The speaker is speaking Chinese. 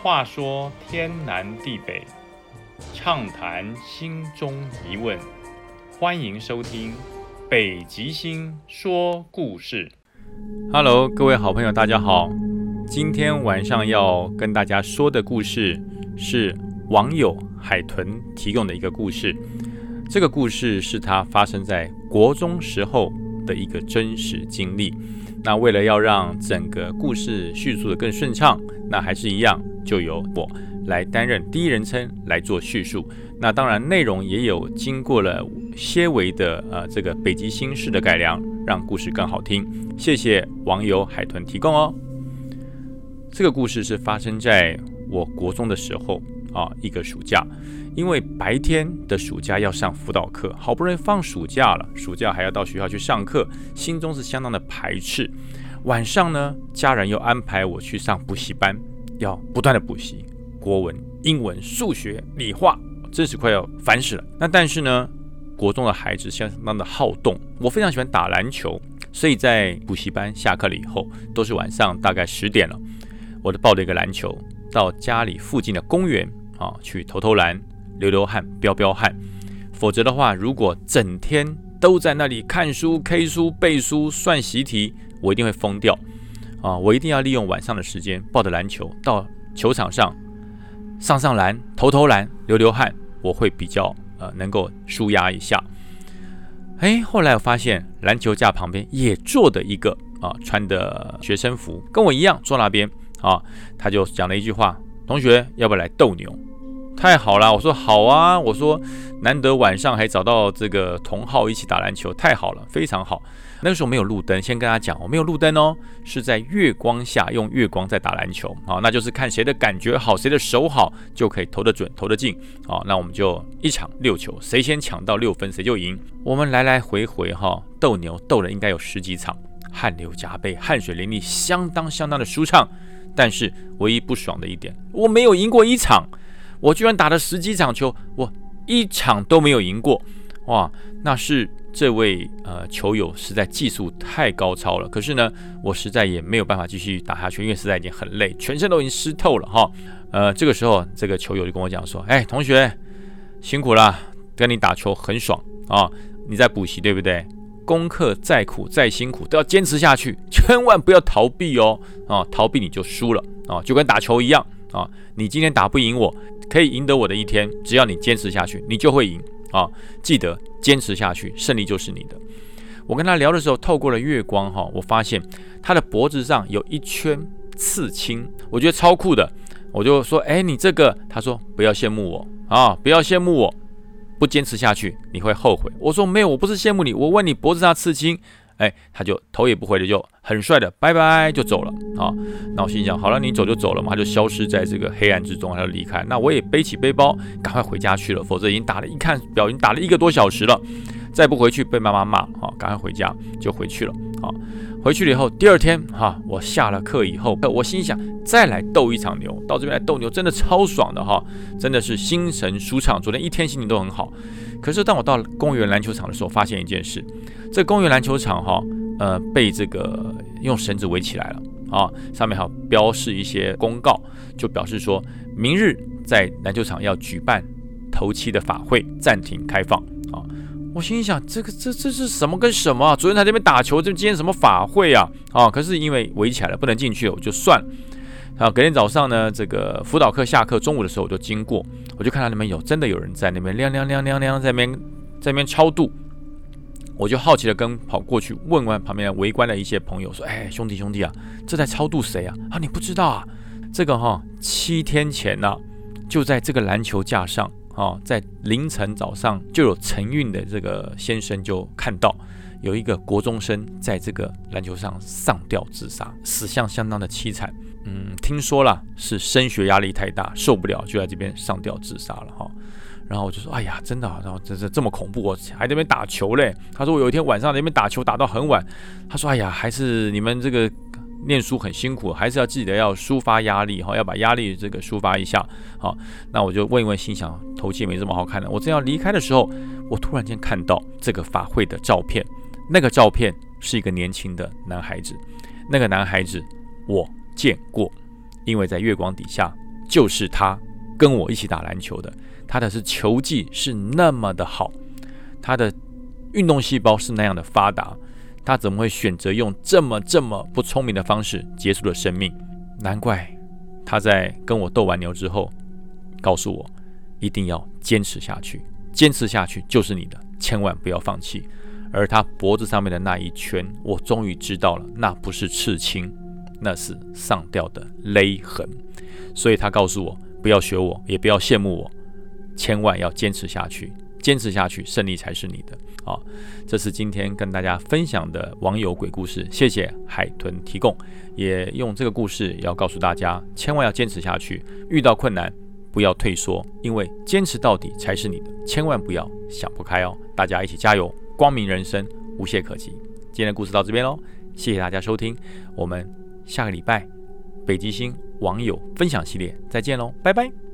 话说天南地北，畅谈心中疑问，欢迎收听《北极星说故事》。Hello，各位好朋友，大家好。今天晚上要跟大家说的故事是网友海豚提供的一个故事。这个故事是他发生在国中时候的一个真实经历。那为了要让整个故事叙述的更顺畅，那还是一样，就由我来担任第一人称来做叙述。那当然内容也有经过了些微的呃这个北极星式的改良，让故事更好听。谢谢网友海豚提供哦。这个故事是发生在我国中的时候啊，一个暑假。因为白天的暑假要上辅导课，好不容易放暑假了，暑假还要到学校去上课，心中是相当的排斥。晚上呢，家人又安排我去上补习班，要不断的补习国文、英文、数学、理化，真是快要烦死了。那但是呢，国中的孩子相当的好动，我非常喜欢打篮球，所以在补习班下课了以后，都是晚上大概十点了，我就抱着一个篮球到家里附近的公园啊去投投篮。流流汗，飙飙汗，否则的话，如果整天都在那里看书、K 书、背书、算习题，我一定会疯掉啊！我一定要利用晚上的时间，抱着篮球到球场上上上篮、投投篮、流流汗，我会比较呃能够舒压一下。哎，后来我发现篮球架旁边也坐的一个啊，穿的学生服，跟我一样坐那边啊，他就讲了一句话：“同学，要不要来斗牛？”太好了，我说好啊，我说难得晚上还找到这个同好一起打篮球，太好了，非常好。那个时候没有路灯，先跟他讲，我没有路灯哦，是在月光下用月光在打篮球啊，那就是看谁的感觉好，谁的手好就可以投得准，投得进啊。那我们就一场六球，谁先抢到六分谁就赢。我们来来回回哈斗牛斗了应该有十几场，汗流浃背，汗水淋漓，相当相当的舒畅。但是唯一不爽的一点，我没有赢过一场。我居然打了十几场球，我一场都没有赢过，哇！那是这位呃球友实在技术太高超了。可是呢，我实在也没有办法继续打下去，因为实在已经很累，全身都已经湿透了哈。呃，这个时候这个球友就跟我讲说：“哎，同学，辛苦了，跟你打球很爽啊！你在补习对不对？功课再苦再辛苦都要坚持下去，千万不要逃避哦啊！逃避你就输了啊，就跟打球一样啊！你今天打不赢我。”可以赢得我的一天，只要你坚持下去，你就会赢啊！记得坚持下去，胜利就是你的。我跟他聊的时候，透过了月光哈，我发现他的脖子上有一圈刺青，我觉得超酷的。我就说：“哎，你这个？”他说：“不要羡慕我啊，不要羡慕我，不坚持下去你会后悔。”我说：“没有，我不是羡慕你，我问你脖子上刺青。”哎，他就头也不回的就很帅的拜拜就走了啊。那我心想，好了，你走就走了嘛，他就消失在这个黑暗之中，他就离开。那我也背起背包，赶快回家去了，否则已经打了，一看表已经打了一个多小时了，再不回去被妈妈骂啊，赶快回家就回去了啊。回去了以后，第二天哈，我下了课以后，我心想再来斗一场牛，到这边来斗牛真的超爽的哈，真的是心神舒畅，昨天一天心情都很好。可是当我到公园篮球场的时候，发现一件事，这公园篮球场哈，呃，被这个用绳子围起来了啊，上面还有标示一些公告，就表示说明日在篮球场要举办头七的法会，暂停开放。我心想，这个这这是什么跟什么啊？昨天在这边打球，这今天什么法会啊？啊，可是因为围起来了，不能进去，我就算了。啊，隔天早上呢，这个辅导课下课，中午的时候我就经过，我就看到那边有真的有人在那边亮亮亮亮亮在那边在那边超度，我就好奇的跟跑过去问问旁边围观的一些朋友说：“哎，兄弟兄弟啊，这在超度谁啊？啊，你不知道啊？这个哈，七天前呢，就在这个篮球架上哦，在凌晨早上就有晨运的这个先生就看到有一个国中生在这个篮球上上吊自杀，死相相当的凄惨。”嗯，听说了是升学压力太大，受不了，就在这边上吊自杀了哈。然后我就说，哎呀，真的，然后这这这么恐怖，我还在那边打球嘞。他说我有一天晚上那边打球打到很晚。他说，哎呀，还是你们这个念书很辛苦，还是要记得要抒发压力哈，要把压力这个抒发一下。好，那我就问一问，心想头气也没这么好看的。我正要离开的时候，我突然间看到这个法会的照片，那个照片是一个年轻的男孩子，那个男孩子我。见过，因为在月光底下就是他跟我一起打篮球的，他的是球技是那么的好，他的运动细胞是那样的发达，他怎么会选择用这么这么不聪明的方式结束了生命？难怪他在跟我斗完牛之后，告诉我一定要坚持下去，坚持下去就是你的，千万不要放弃。而他脖子上面的那一圈，我终于知道了，那不是刺青，那是上吊的勒痕。所以他告诉我，不要学我，也不要羡慕我，千万要坚持下去，坚持下去，胜利才是你的。啊，这是今天跟大家分享的网友鬼故事，谢谢海豚提供，也用这个故事要告诉大家，千万要坚持下去，遇到困难不要退缩，因为坚持到底才是你的，千万不要想不开哦。大家一起加油，光明人生无懈可击。今天的故事到这边喽，谢谢大家收听，我们下个礼拜。北极星网友分享系列，再见喽，拜拜。